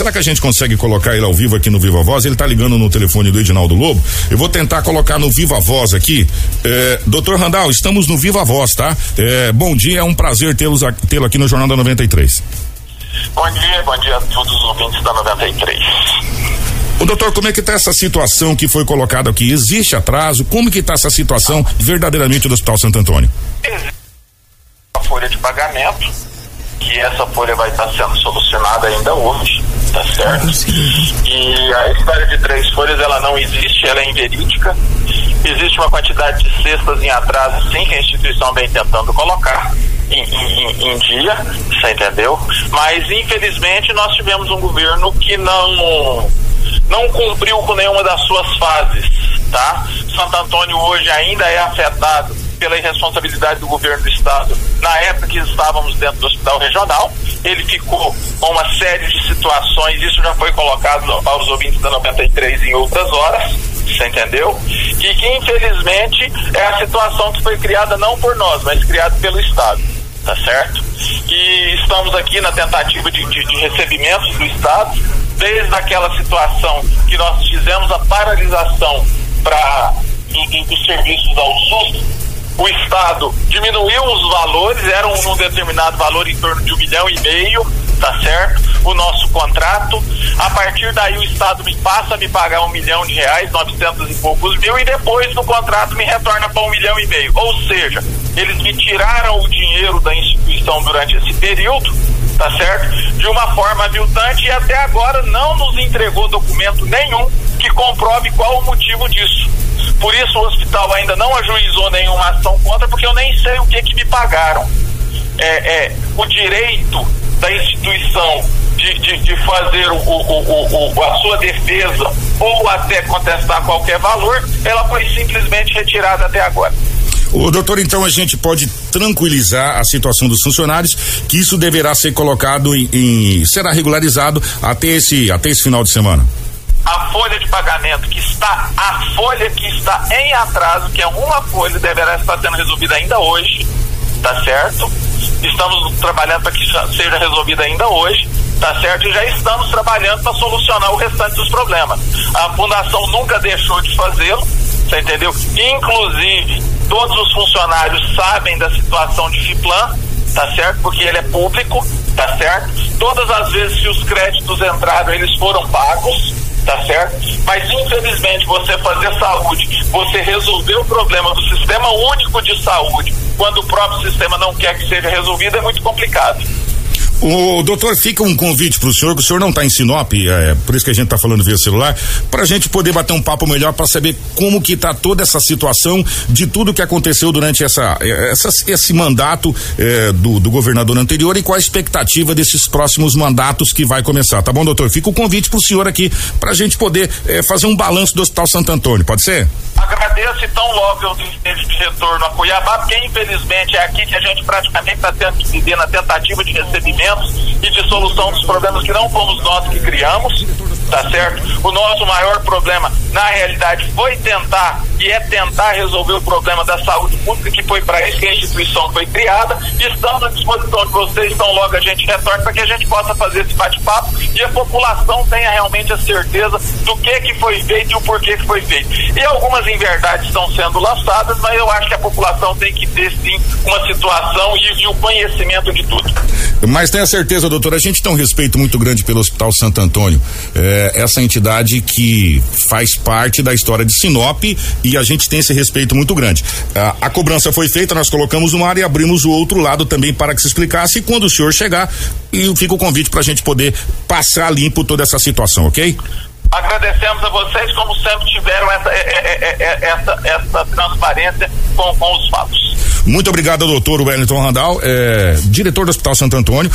será que a gente consegue colocar ele ao vivo aqui no Viva Voz? Ele tá ligando no telefone do Edinaldo Lobo. Eu vou tentar colocar no Viva Voz aqui. É, doutor Randal, estamos no Viva Voz, tá? É, bom dia, é um prazer tê-los tê-lo aqui no Jornal da 93. Bom dia, bom dia a todos os ouvintes da 93. O doutor, como é que está essa situação que foi colocada aqui? Existe atraso? Como que está essa situação verdadeiramente do Hospital Santo Antônio? Existe a folha de pagamento, que essa folha vai estar sendo solucionada ainda hoje, tá certo? E a história de três folhas, ela não existe, ela é inverídica. Existe uma quantidade de cestas em atraso, sim, que a instituição vem tentando colocar em, em, em, dia, você entendeu? Mas infelizmente nós tivemos um governo que não não cumpriu com nenhuma das suas fases, tá? Santo Antônio hoje ainda é afetado pela irresponsabilidade do governo do estado na época que estávamos dentro do hospital regional. Ele ficou com uma série de situações, isso já foi colocado aos ouvintes da 93 em outras horas, você entendeu? E que infelizmente é a situação que foi criada não por nós, mas criada pelo estado tá certo? E estamos aqui na tentativa de, de, de do Estado, desde aquela situação que nós fizemos a paralisação para do, dos serviços ao SUS, o Estado diminuiu os valores, eram um determinado valor em torno de um milhão e meio, tá certo? O nosso contrato. A partir daí o Estado me passa a me pagar um milhão de reais, novecentos e poucos mil, e depois no contrato me retorna para um milhão e meio. Ou seja, eles me tiraram o dinheiro da instituição durante esse período, tá certo? De uma forma aviltante e até agora não nos entregou documento nenhum que comprove qual o motivo disso. Por isso o hospital ainda não ajuizou nenhuma ação contra, porque eu nem sei o que que me pagaram. É, é o direito da instituição de, de, de fazer o, o, o, a sua defesa ou até contestar qualquer valor, ela foi simplesmente retirada até agora. O doutor, então a gente pode tranquilizar a situação dos funcionários, que isso deverá ser colocado em, em será regularizado até esse até esse final de semana. A folha de pagamento que está a folha que está em atraso, que é uma folha, deverá estar sendo resolvida ainda hoje, tá certo? Estamos trabalhando para que seja resolvida ainda hoje tá certo? E já estamos trabalhando para solucionar o restante dos problemas. A fundação nunca deixou de fazê-lo, você entendeu? Inclusive, todos os funcionários sabem da situação de FIPLAN, tá certo? Porque ele é público, tá certo? Todas as vezes que os créditos entraram, eles foram pagos, tá certo? Mas infelizmente você fazer saúde, você resolver o problema do sistema único de saúde, quando o próprio sistema não quer que seja resolvido, é muito complicado. O doutor, fica um convite para o senhor, que o senhor não está em Sinop, é, por isso que a gente está falando via celular, para a gente poder bater um papo melhor para saber como que está toda essa situação de tudo que aconteceu durante essa, essa esse mandato é, do, do, governador anterior e qual a expectativa desses próximos mandatos que vai começar, tá bom, doutor? Fica o convite para o senhor aqui para a gente poder é, fazer um balanço do Hospital Santo Antônio, pode ser? Agradeço tão logo eu esteja de retorno a Cuiabá, porque infelizmente é aqui que a gente praticamente está tendo que viver na tentativa de recebimento e de solução dos problemas que não fomos nós que criamos, tá certo? O nosso maior problema, na realidade, foi tentar e é tentar resolver o problema da saúde pública, que foi para isso que a instituição foi criada. Estamos à disposição de vocês, então logo a gente retorna para que a gente possa fazer esse bate-papo e a população tenha realmente a certeza do que que foi feito e o porquê que foi feito. E algumas inverdades estão sendo lançadas, mas eu acho que a população tem que ter sim uma situação e, e o conhecimento de tudo. Mas tenha certeza, doutor, a gente tem um respeito muito grande pelo Hospital Santo Antônio. É, essa entidade que faz parte da história de Sinop e a gente tem esse respeito muito grande. A, a cobrança foi feita, nós colocamos uma área e abrimos o outro lado também para que se explicasse. E quando o senhor chegar, e fica o convite para a gente poder passar limpo toda essa situação, ok? Agradecemos a vocês, como sempre tiveram essa, essa, essa, essa transparência com, com os fatos. Muito obrigado, doutor Wellington Randall, é, diretor do Hospital Santo Antônio.